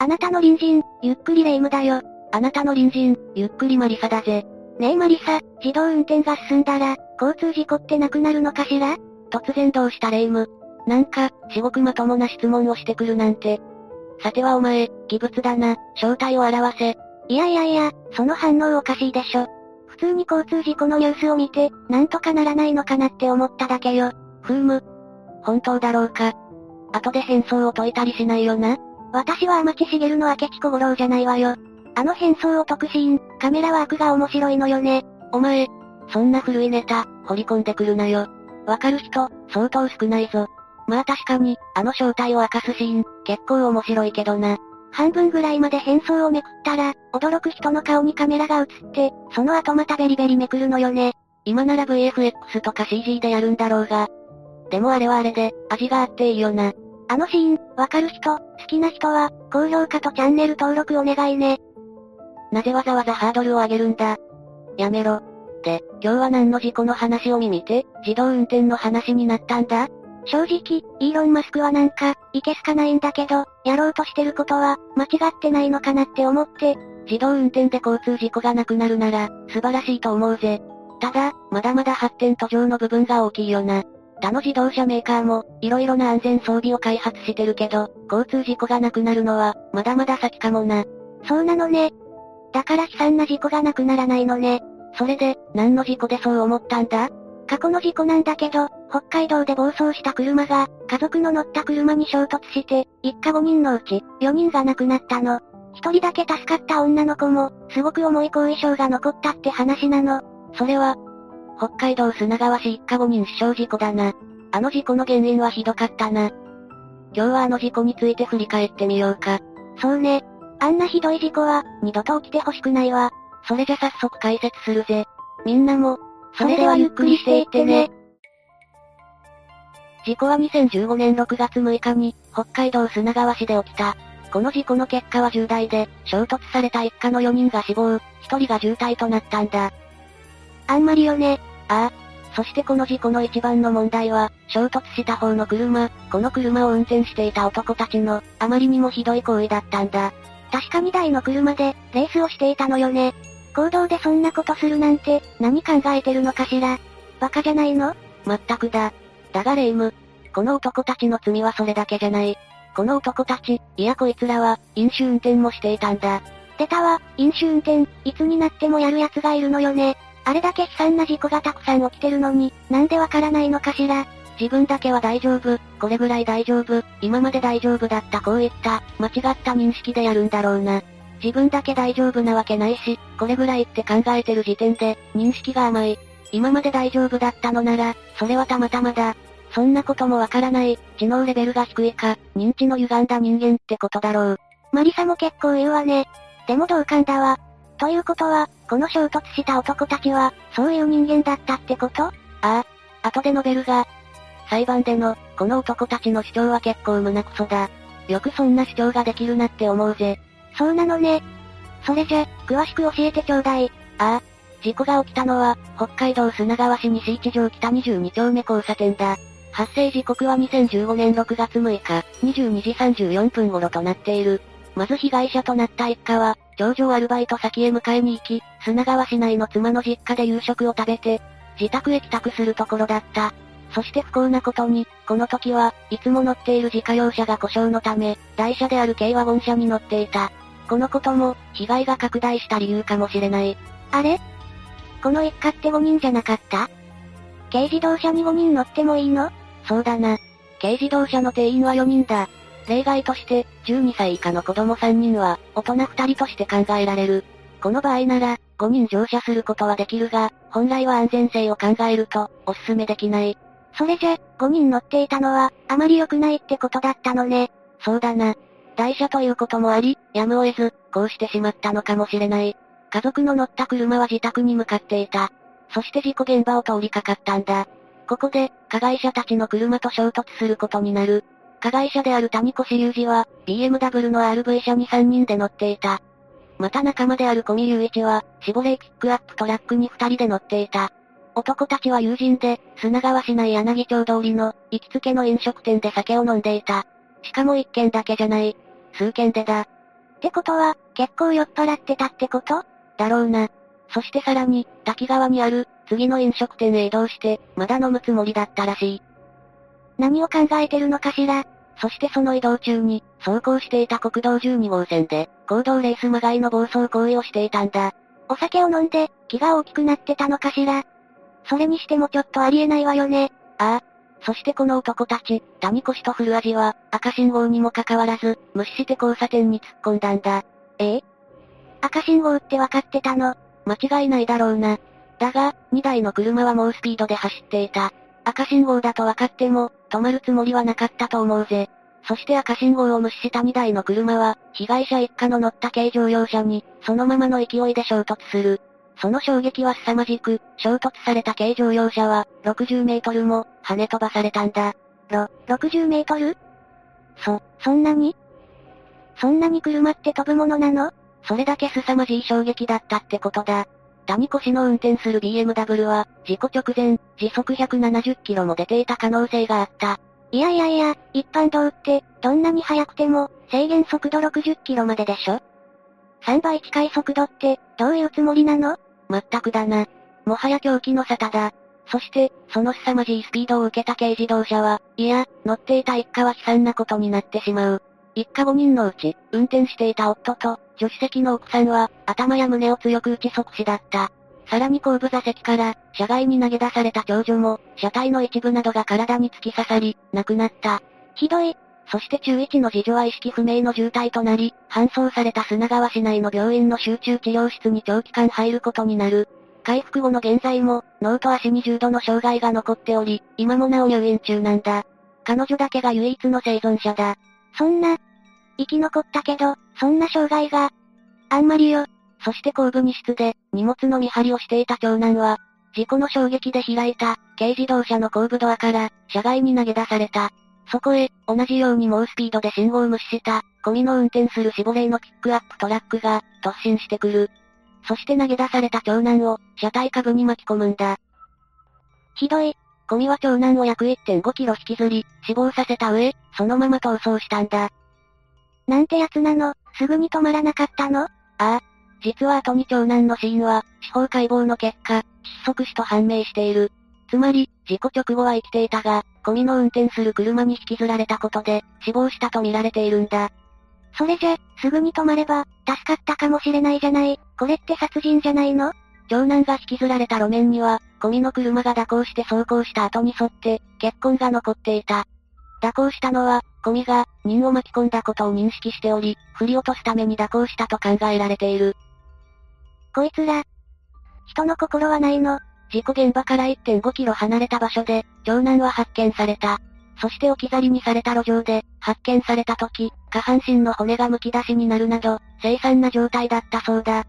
あなたの隣人、ゆっくりレ夢ムだよ。あなたの隣人、ゆっくりマリサだぜ。ねえマリサ、自動運転が進んだら、交通事故ってなくなるのかしら？突然どうしたレ夢ム。なんか、至極まともな質問をしてくるなんて。さてはお前、異物だな、正体を表せ。いやいやいや、その反応おかしいでしょ。普通に交通事故のニュースを見て、なんとかならないのかなって思っただけよ。ふーむ。本当だろうか。後で変装を解いたりしないよな。私は天地茂の明智小五郎じゃないわよ。あの変装を解くシーン、カメラワークが面白いのよね。お前、そんな古いネタ、掘り込んでくるなよ。わかる人、相当少ないぞ。まあ確かに、あの正体を明かすシーン、結構面白いけどな。半分ぐらいまで変装をめくったら、驚く人の顔にカメラが映って、その後またベリベリめくるのよね。今なら VFX とか CG でやるんだろうが。でもあれはあれで、味があっていいよな。あのシーン、わかる人、好きな人は、高評価とチャンネル登録お願いね。なぜわざわざハードルを上げるんだ？やめろ。で、今日は何の事故の話を見見て、自動運転の話になったんだ？正直、イーロン・マスクはなんか、いけすかないんだけど、やろうとしてることは、間違ってないのかなって思って、自動運転で交通事故がなくなるなら、素晴らしいと思うぜ。ただ、まだまだ発展途上の部分が大きいよな。他の自動車メーカーも、色々な安全装備を開発してるけど、交通事故がなくなるのは、まだまだ先かもな。そうなのね。だから悲惨な事故がなくならないのね。それで、何の事故でそう思ったんだ？過去の事故なんだけど、北海道で暴走した車が、家族の乗った車に衝突して、一家5人のうち、4人が亡くなったの。一人だけ助かった女の子も、すごく重い後遺症が残ったって話なの。それは、北海道砂川市一家5人死傷事故だな。あの事故の原因はひどかったな。今日はあの事故について振り返ってみようか。そうね。あんなひどい事故は、二度と起きてほしくないわ。それじゃ早速解説するぜ。みんなも、それではゆっくりしていってね。事故は2015年6月6日に、北海道砂川市で起きた。この事故の結果は重大で、衝突された一家の4人が死亡、1人が重体となったんだ。あんまりよね。ああ。そしてこの事故の一番の問題は、衝突した方の車、この車を運転していた男たちの、あまりにもひどい行為だったんだ。確かに台の車で、レースをしていたのよね。行動でそんなことするなんて、何考えてるのかしら。バカじゃないの？まったくだ。だがレイム、この男たちの罪はそれだけじゃない。この男たち、いやこいつらは、飲酒運転もしていたんだ。出たわ、飲酒運転、いつになってもやる奴がいるのよね。あれだけ悲惨な事故がたくさん起きてるのに、なんでわからないのかしら。自分だけは大丈夫、これぐらい大丈夫、今まで大丈夫だったこういった、間違った認識でやるんだろうな。自分だけ大丈夫なわけないし、これぐらいって考えてる時点で、認識が甘い。今まで大丈夫だったのなら、それはたまたまだ。そんなこともわからない、知能レベルが低いか、認知の歪んだ人間ってことだろう。マリサも結構言うわね。でも同感だわ。ということは、この衝突した男たちは、そういう人間だったってこと？ああ、後で述べるが、裁判での、この男たちの主張は結構胸クソだ。よくそんな主張ができるなって思うぜ。そうなのね。それじゃ、詳しく教えてちょうだい。ああ。事故が起きたのは、北海道砂川市西一条北22丁目交差点だ。発生時刻は2015年6月6日、22時34分頃となっている。まず被害者となった一家は、上場アルバイト先へ迎えに行き、砂川市内の妻の実家で夕食を食べて、自宅へ帰宅するところだった。そして不幸なことに、この時は、いつも乗っている自家用車が故障のため、台車である軽ワゴン車に乗っていた。このことも、被害が拡大した理由かもしれない。あれ？この一家って5人じゃなかった？軽自動車に5人乗ってもいいの？そうだな。軽自動車の定員は4人だ。例外として、12歳以下の子供3人は、大人2人として考えられる。この場合なら、5人乗車することはできるが、本来は安全性を考えると、おすすめできない。それじゃ、5人乗っていたのは、あまり良くないってことだったのね。そうだな。台車ということもあり、やむを得ず、こうしてしまったのかもしれない。家族の乗った車は自宅に向かっていた。そして事故現場を通りかかったんだ。ここで、加害者たちの車と衝突することになる。加害者である谷越雄二は、BMW の RV 車に3人で乗っていた。また仲間である小見雄一は、シボレーピックアップトラックに2人で乗っていた。男たちは友人で、砂川市内柳町通りの、行きつけの飲食店で酒を飲んでいた。しかも一軒だけじゃない。数軒でだ。ってことは、結構酔っ払ってたってこと？だろうな。そしてさらに、滝川にある、次の飲食店へ移動して、まだ飲むつもりだったらしい。何を考えてるのかしらそしてその移動中に、走行していた国道12号線で、行動レースまがいの暴走行為をしていたんだ。お酒を飲んで、気が大きくなってたのかしらそれにしてもちょっとありえないわよね。ああ。そしてこの男たち、谷越と古味は、赤信号にもかかわらず、無視して交差点に突っ込んだんだ。ええ？赤信号って分かってたの？間違いないだろうな。だが、2台の車は猛スピードで走っていた。赤信号だと分かっても、止まるつもりはなかったと思うぜ。そして赤信号を無視した2台の車は、被害者一家の乗った軽乗用車に、そのままの勢いで衝突する。その衝撃は凄まじく、衝突された軽乗用車は、60メートルも、跳ね飛ばされたんだ。ろ、60メートル？そ、そんなに？そんなに車って飛ぶものなの？それだけ凄まじい衝撃だったってことだ。谷越の運転する BMW は、事故直前、時速170キロも出ていた可能性があった。いやいやいや、一般道って、どんなに速くても、制限速度60キロまででしょ ?3 倍近い速度って、どういうつもりなの？まったくだな。もはや狂気の沙汰だ。そして、その凄まじいスピードを受けた軽自動車は、いや、乗っていた一家は悲惨なことになってしまう。一家5人のうち、運転していた夫と、助手席の奥さんは、頭や胸を強く打ち即死だった。さらに後部座席から、車外に投げ出された長女も、車体の一部などが体に突き刺さり、亡くなった。ひどい。そして中1の次女は意識不明の重体となり、搬送された砂川市内の病院の集中治療室に長期間入ることになる。回復後の現在も、脳と足に重度の障害が残っており、今もなお入院中なんだ。彼女だけが唯一の生存者だ。そんな、生き残ったけど、そんな障害が、あんまりよ。そして後部荷室で、荷物の見張りをしていた長男は、事故の衝撃で開いた、軽自動車の後部ドアから、車外に投げ出された。そこへ、同じように猛スピードで信号を無視した、ゴミの運転するシボレーのピックアップトラックが、突進してくる。そして投げ出された長男を、車体下部に巻き込むんだ。ひどい。ゴミは長男を約1.5キロ引きずり、死亡させた上、そのまま逃走したんだ。なんてやつなの、すぐに止まらなかったの？ああ。実は後に長男の死因は、司法解剖の結果、窒息死と判明している。つまり、事故直後は生きていたが、ゴミの運転する車に引きずられたことで、死亡したと見られているんだ。それじゃ、すぐに止まれば、助かったかもしれないじゃない。これって殺人じゃないの？長男が引きずられた路面には、ゴミの車が蛇行して走行した後に沿って、血痕が残っていた。蛇行したのは、ゴミが、人を巻き込んだことを認識しており、振り落とすために蛇行したと考えられている。こいつら、人の心はないの。事故現場から1.5キロ離れた場所で、長男は発見された。そして置き去りにされた路上で、発見された時、下半身の骨が剥き出しになるなど、凄惨な状態だったそうだ。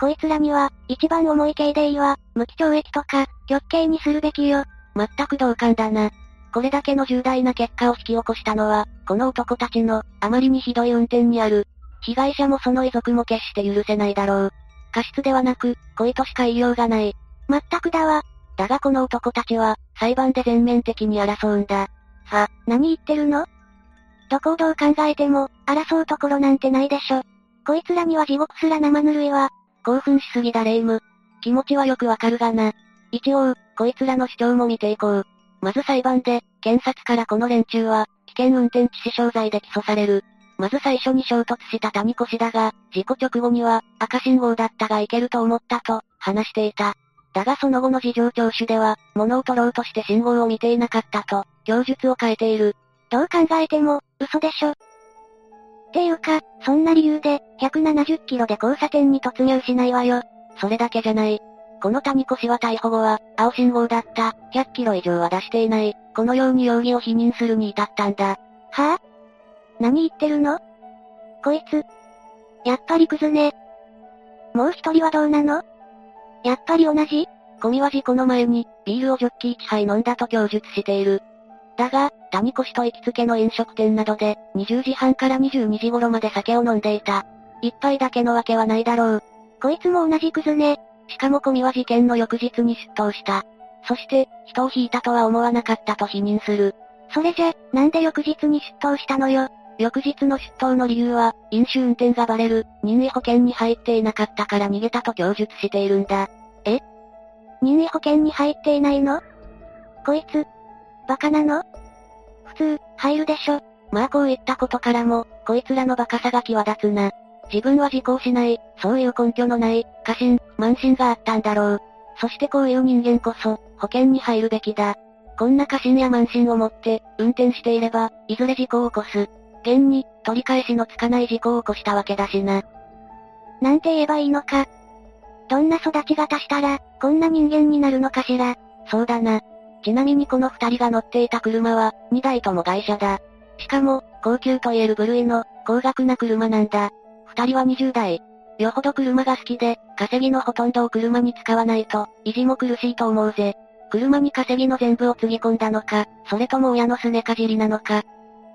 こいつらには、一番重い刑でいいわ、無期懲役とか、極刑にするべきよ。全く同感だな。これだけの重大な結果を引き起こしたのは、この男たちの、あまりにひどい運転にある。被害者もその遺族も決して許せないだろう。過失ではなく、恋としか言いようがない。まったくだわ。だがこの男たちは、裁判で全面的に争うんだ。は、何言ってるの？どこをどう考えても、争うところなんてないでしょ。こいつらには地獄すら生ぬるいわ。興奮しすぎだレイム。気持ちはよくわかるがな。一応、こいつらの主張も見ていこう。まず裁判で、検察からこの連中は、危険運転致死傷罪で起訴される。まず最初に衝突した谷越だが、事故直後には、赤信号だったがいけると思ったと、話していた。だがその後の事情聴取では、物を取ろうとして信号を見ていなかったと、供述を変えている。どう考えても、嘘でしょ。っていうか、そんな理由で、170キロで交差点に突入しないわよ。それだけじゃない。この谷越は逮捕後は、青信号だった、100キロ以上は出していない、このように容疑を否認するに至ったんだ。はぁ、あ、何言ってるの？こいつ。やっぱりクズね。もう一人はどうなの？やっぱり同じ？ゴミは事故の前に、ビールをジョッキ1杯飲んだと供述している。だが、谷越と行きつけの飲食店などで、20時半から22時頃まで酒を飲んでいた。一杯だけのわけはないだろう。こいつも同じクズね。しかもコミは事件の翌日に出頭した。そして、人を引いたとは思わなかったと否認する。それじゃ、なんで翌日に出頭したのよ？翌日の出頭の理由は、飲酒運転がバレる、任意保険に入っていなかったから逃げたと供述しているんだ。え？任意保険に入っていないの？こいつ、バカなの？普通、入るでしょ。まあこういったことからも、こいつらのバカさが際立つな。自分は事故をしない、そういう根拠のない、過信、慢心があったんだろう。そしてこういう人間こそ、保険に入るべきだ。こんな過信や慢心を持って、運転していれば、いずれ事故を起こす。現に、取り返しのつかない事故を起こしたわけだしな。なんて言えばいいのか。どんな育ち方したら、こんな人間になるのかしら。そうだな。ちなみにこの二人が乗っていた車は、二台とも外車だ。しかも、高級と言える部類の、高額な車なんだ。二人は20代。よほど車が好きで、稼ぎのほとんどを車に使わないと、維持も苦しいと思うぜ。車に稼ぎの全部をつぎ込んだのか、それとも親のすねかじりなのか。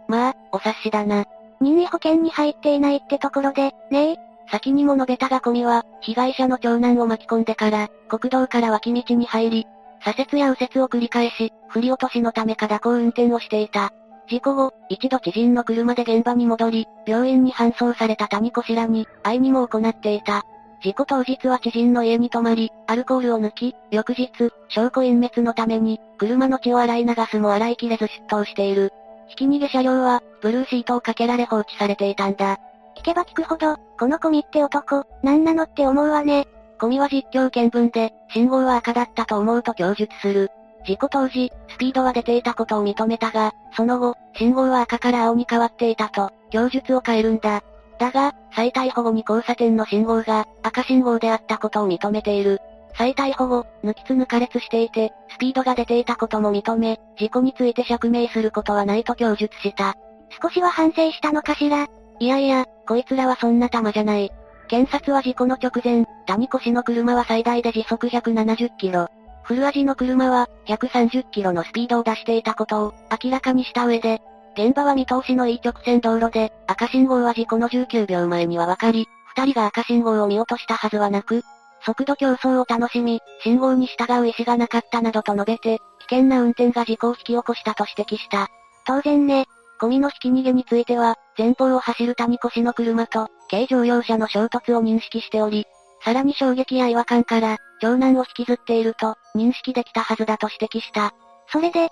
まあ、お察しだな。任意保険に入っていないってところで、ねえ。先にも述べたがコミは、被害者の長男を巻き込んでから、国道から脇道に入り、左折や右折を繰り返し、振り落としのためか蛇行運転をしていた。事故後、一度知人の車で現場に戻り、病院に搬送された谷子らに、愛にも行っていた。事故当日は知人の家に泊まり、アルコールを抜き、翌日、証拠隠滅のために、車の血を洗い流すも洗いきれず出頭している。ひき逃げ車両は、ブルーシートをかけられ放置されていたんだ。聞けば聞くほど、このコミって男、なんなのって思うわね。コミは実況見分で、信号は赤だったと思うと供述する。事故当時、スピードは出ていたことを認めたが、その後、信号は赤から青に変わっていたと、供述を変えるんだ。だが、再逮捕後に交差点の信号が、赤信号であったことを認めている。再逮捕後、抜きつ抜かれつしていて、スピードが出ていたことも認め、事故について釈明することはないと供述した。少しは反省したのかしら？いやいや、こいつらはそんな玉じゃない。検察は事故の直前、谷越の車は最大で時速170キロ。フルアジの車は、130キロのスピードを出していたことを、明らかにした上で、現場は見通しのいい直線道路で、赤信号は事故の19秒前には分かり、二人が赤信号を見落としたはずはなく、速度競争を楽しみ、信号に従う意思がなかったなどと述べて、危険な運転が事故を引き起こしたと指摘した。当然ね。ゴミのひき逃げについては、前方を走る谷越の車と、軽乗用車の衝突を認識しており、さらに衝撃や違和感から、長男を引きずっていると、認識できたはずだと指摘した。それで、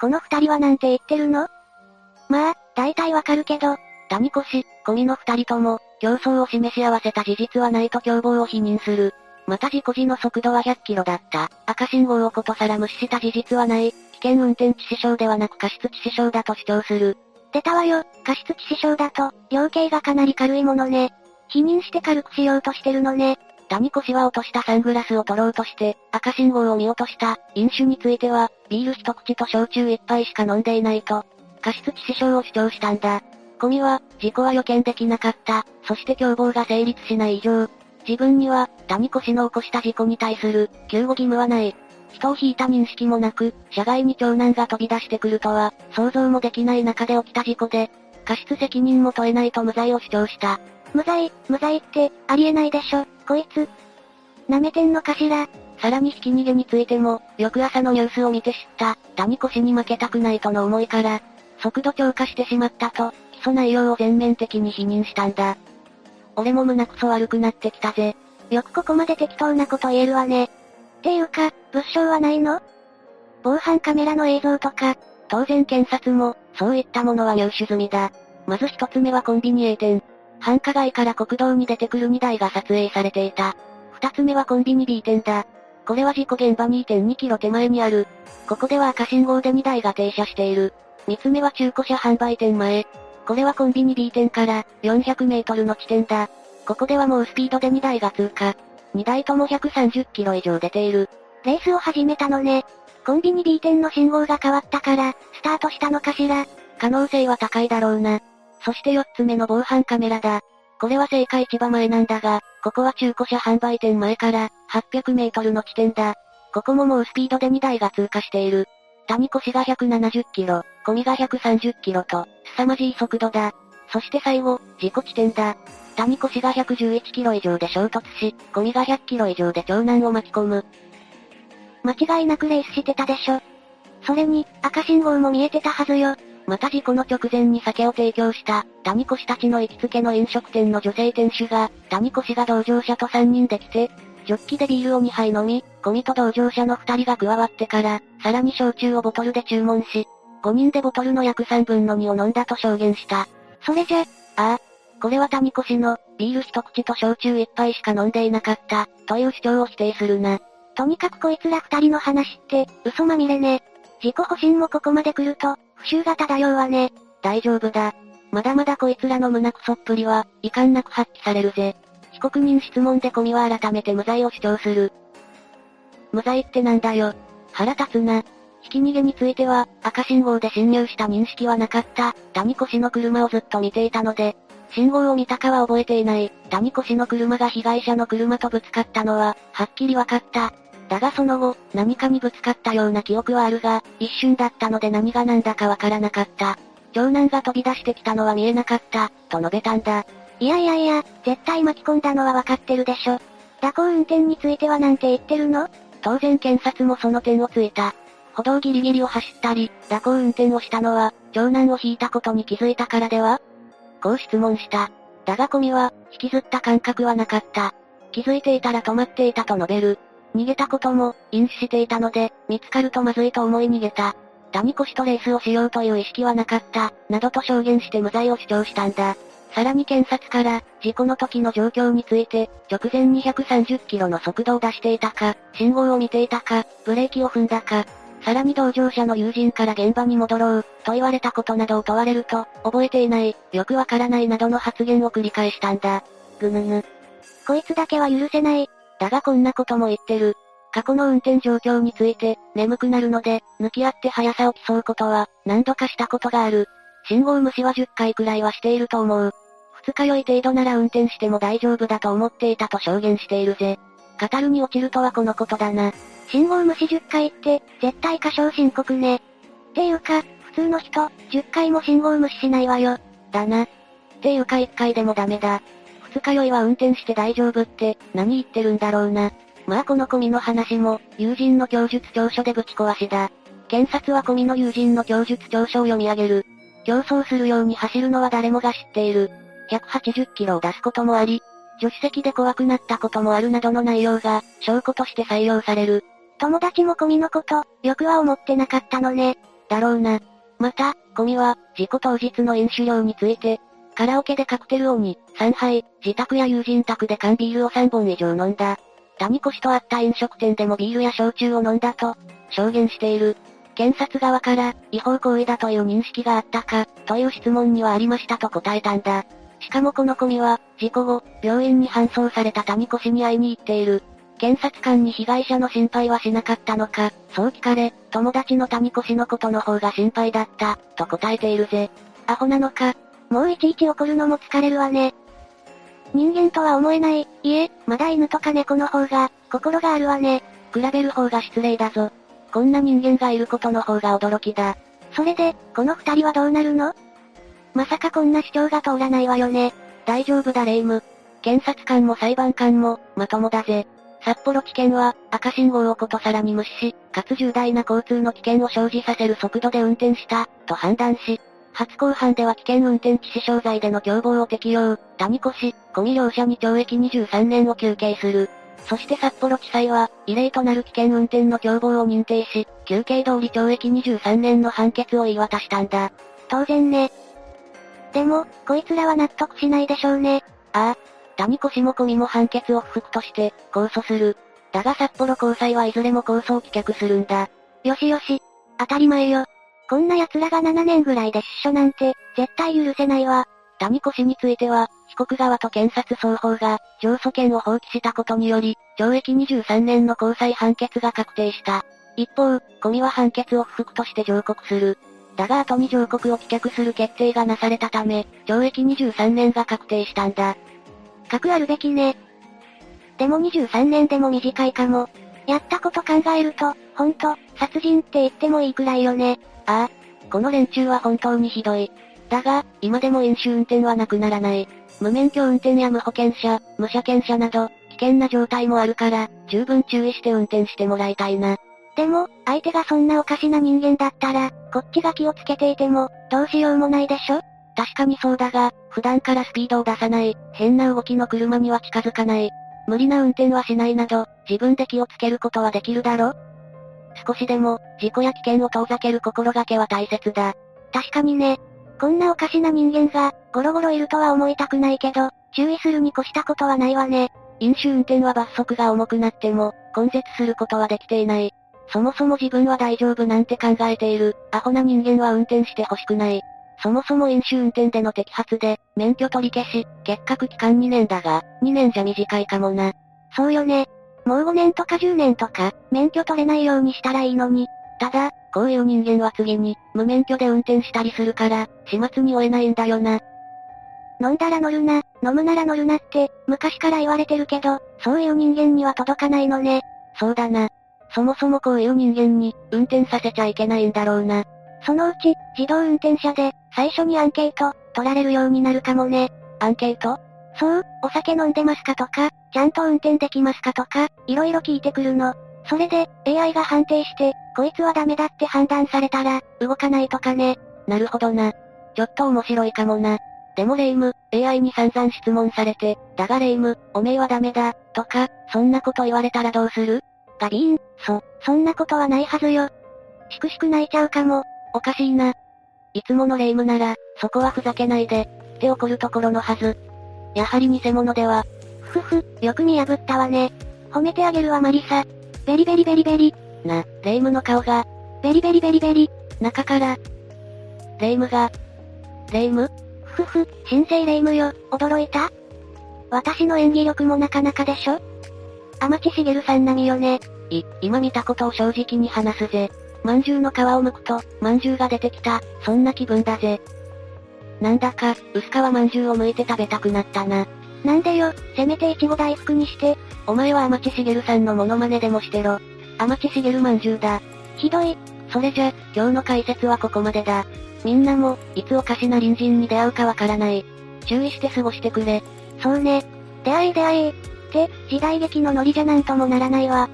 この二人はなんて言ってるの？まあ、大体わかるけど、谷越、ゴミの二人とも、競争を示し合わせた事実はないと共謀を否認する。また事故時の速度は100キロだった。赤信号をことさら無視した事実はない。危険運転致死傷ではなく過失致死傷だと主張する。出たわよ、過失致死傷だと、量刑がかなり軽いものね。否認して軽くしようとしてるのね。谷越は落としたサングラスを取ろうとして、赤信号を見落とした。飲酒については、ビール一口と焼酎一杯しか飲んでいないと、過失致死傷を主張したんだ。コミは、事故は予見できなかった。そして共謀が成立しない以上、自分には、谷越の起こした事故に対する、救護義務はない。人を引いた認識もなく、車外に長男が飛び出してくるとは、想像もできない中で起きた事故で、過失責任も問えないと無罪を主張した。無罪、無罪って、ありえないでしょ、こいつ。舐めてんのかしらさらにひき逃げについても、翌朝のニュースを見て知った、谷越に負けたくないとの思いから、速度超過してしまったと、起訴内容を全面的に否認したんだ。俺も胸くそ悪くなってきたぜ。よくここまで適当なこと言えるわね。っていうか、物証はないの？防犯カメラの映像とか。当然検察も、そういったものは入手済みだ。まず一つ目はコンビニ A 店。繁華街から国道に出てくる2台が撮影されていた。二つ目はコンビニ B 店だ。これは事故現場2.2キロ手前にある。ここでは赤信号で2台が停車している。三つ目は中古車販売店前。これはコンビニ B 店から400メートルの地点だ。ここではもうスピードで2台が通過。2台とも130キロ以上出ている。レースを始めたのね。コンビニ B 店の信号が変わったから、スタートしたのかしら。可能性は高いだろうな。そして4つ目の防犯カメラだ。これは正解市場前なんだが、ここは中古車販売店前から800メートルの地点だ。ここももうスピードで2台が通過している。谷越が170キロ、込みが130キロと、凄まじい速度だ。そして最後、事故地点だ。谷越が111キロ以上で衝突し、込みが100キロ以上で長男を巻き込む。間違いなくレースしてたでしょ。それに、赤信号も見えてたはずよ。また事故の直前に酒を提供した、谷越たちの行きつけの飲食店の女性店主が、谷越が同乗者と3人で来て、ジョッキでビールを2杯飲み、ゴミと同乗者の2人が加わってから、さらに焼酎をボトルで注文し、5人でボトルの約3分の2を飲んだと証言した。それじゃ、ああ。これは谷越の、ビール一口と焼酎一杯しか飲んでいなかった、という主張を否定するな。とにかくこいつら二人の話って、嘘まみれね。自己保身もここまで来ると、不臭が漂うわね。大丈夫だ。まだまだこいつらの胸くそっぷりは、遺憾なく発揮されるぜ。被告人質問でコミは改めて無罪を主張する。無罪ってなんだよ。腹立つな。ひき逃げについては、赤信号で侵入した認識はなかった。谷越の車をずっと見ていたので、信号を見たかは覚えていない。谷越の車が被害者の車とぶつかったのは、はっきりわかった。だがその後、何かにぶつかったような記憶はあるが、一瞬だったので何が何だかわからなかった。長男が飛び出してきたのは見えなかった、と述べたんだ。いやいやいや、絶対巻き込んだのはわかってるでしょ。蛇行運転についてはなんて言ってるの？当然検察もその点をついた。歩道ギリギリを走ったり、蛇行運転をしたのは、長男を引いたことに気づいたからでは？こう質問した。だがコミは、引きずった感覚はなかった。気づいていたら止まっていたと述べる。逃げたことも、飲酒していたので、見つかるとまずいと思い逃げた。谷越とレースをしようという意識はなかった、などと証言して無罪を主張したんだ。さらに検察から、事故の時の状況について、直前に130キロの速度を出していたか、信号を見ていたか、ブレーキを踏んだか、さらに同乗者の友人から現場に戻ろう、と言われたことなどを問われると、覚えていない、よくわからないなどの発言を繰り返したんだ。ぐぬぬ。こいつだけは許せない、だがこんなことも言ってる。過去の運転状況について、眠くなるので、抜き合って速さを競うことは、何度かしたことがある。信号無視は10回くらいはしていると思う。二日酔い程度なら運転しても大丈夫だと思っていたと証言しているぜ。語るに落ちるとはこのことだな。信号無視10回って、絶対過小申告ね。っていうか、普通の人、10回も信号無視しないわよ。だな。っていうか1回でもダメだ。二日酔いは運転して大丈夫って、何言ってるんだろうな。まあこのコミの話も、友人の供述調書でぶち壊しだ。検察はコミの友人の供述調書を読み上げる。競争するように走るのは誰もが知っている。180キロを出すこともあり、助手席で怖くなったこともあるなどの内容が、証拠として採用される。友達もコミのこと、よくは思ってなかったのね。だろうな。また、コミは、事故当日の飲酒量について、カラオケでカクテルを2、3杯、自宅や友人宅で缶ビールを3本以上飲んだ。谷越と会った飲食店でもビールや焼酎を飲んだと、証言している。検察側から、違法行為だという認識があったか、という質問にはありましたと答えたんだ。しかもこのコミは、事故後、病院に搬送された谷越に会いに行っている。検察官に被害者の心配はしなかったのか、そう聞かれ、友達の谷越のことの方が心配だった、と答えているぜ。アホなのか。もういちいち怒るのも疲れるわね。人間とは思えない、いえ、まだ犬とか猫の方が、心があるわね。比べる方が失礼だぞ。こんな人間がいることの方が驚きだ。それで、この二人はどうなるの？まさかこんな主張が通らないわよね。大丈夫だレイム。検察官も裁判官も、まともだぜ。札幌地検は、赤信号をことさらに無視し、かつ重大な交通の危険を生じさせる速度で運転した、と判断し、初公判では危険運転致死傷罪での共謀を適用、谷越、込み両者に懲役23年を求刑する。そして札幌地裁は、異例となる危険運転の共謀を認定し、求刑通り懲役23年の判決を言い渡したんだ。当然ね。でも、こいつらは納得しないでしょうね。ああ、谷越も込みも判決を不服として、控訴する。だが札幌高裁はいずれも控訴を棄却するんだ。よしよし。当たり前よ。こんな奴らが7年ぐらいで出所なんて、絶対許せないわ。谷越については、被告側と検察双方が、上訴権を放棄したことにより、懲役23年の高裁判決が確定した。一方、コミは判決を不服として上告する。だが後に上告を棄却する決定がなされたため、懲役23年が確定したんだ。核あるべきね。でも23年でも短いかも。やったこと考えると、ほんと、殺人って言ってもいいくらいよね。ああ、この連中は本当にひどい。だが、今でも飲酒運転はなくならない。無免許運転や無保険者、無車検車など、危険な状態もあるから、十分注意して運転してもらいたいな。でも、相手がそんなおかしな人間だったら、こっちが気をつけていても、どうしようもないでしょ？確かにそうだが、普段からスピードを出さない、変な動きの車には近づかない、無理な運転はしないなど、自分で気をつけることはできるだろ少しでも、事故や危険を遠ざける心がけは大切だ。確かにね。こんなおかしな人間が、ゴロゴロいるとは思いたくないけど、注意するに越したことはないわね。飲酒運転は罰則が重くなっても、根絶することはできていない。そもそも自分は大丈夫なんて考えている、アホな人間は運転してほしくない。そもそも飲酒運転での摘発で、免許取り消し、結核期間2年だが、2年じゃ短いかもな。そうよね。もう5年とか10年とか、免許取れないようにしたらいいのに。ただ、こういう人間は次に、無免許で運転したりするから、始末に追えないんだよな。飲んだら乗るな、飲むなら乗るなって、昔から言われてるけど、そういう人間には届かないのね。そうだな。そもそもこういう人間に、運転させちゃいけないんだろうな。そのうち、自動運転車で、最初にアンケート、取られるようになるかもね。アンケートそう、お酒飲んでますかとか、ちゃんと運転できますかとか、いろいろ聞いてくるの。それで、AI が判定して、こいつはダメだって判断されたら、動かないとかね。なるほどな。ちょっと面白いかもな。でも霊夢、AI に散々質問されて、だが霊夢、おめえはダメだ、とか、そんなこと言われたらどうする？ガビーン、そ、そんなことはないはずよ。しくしく泣いちゃうかも。おかしいな。いつもの霊夢なら、そこはふざけないで、って怒るところのはず。やはり偽物では。ふふ、よく見破ったわね。褒めてあげるわ魔理沙。ベリベリベリベリ。な、レイムの顔が。ベリベリベリベリ。中から。レイムが。レイムふふ、新生レイムよ、驚いた私の演技力もなかなかでしょ？天地茂さん並みよね。い、今見たことを正直に話すぜ。まんじゅうの皮を剥くと、まんじゅうが出てきた、そんな気分だぜ。なんだか、薄皮まんじゅうを剥いて食べたくなったな。なんでよ、せめていちご大福にして。お前は天地茂さんのモノマネでもしてろ。天地茂まんじゅうだ。ひどい。それじゃ、今日の解説はここまでだ。みんなも、いつおかしな隣人に出会うかわからない。注意して過ごしてくれ。そうね。出会い出会い。って、時代劇のノリじゃなんともならないわ。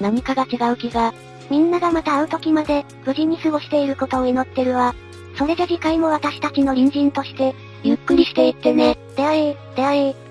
何かが違う気が。みんながまた会う時まで、無事に過ごしていることを祈ってるわ。それじゃ次回も私たちの隣人として、ゆっくりしていってね。出会い、出会い。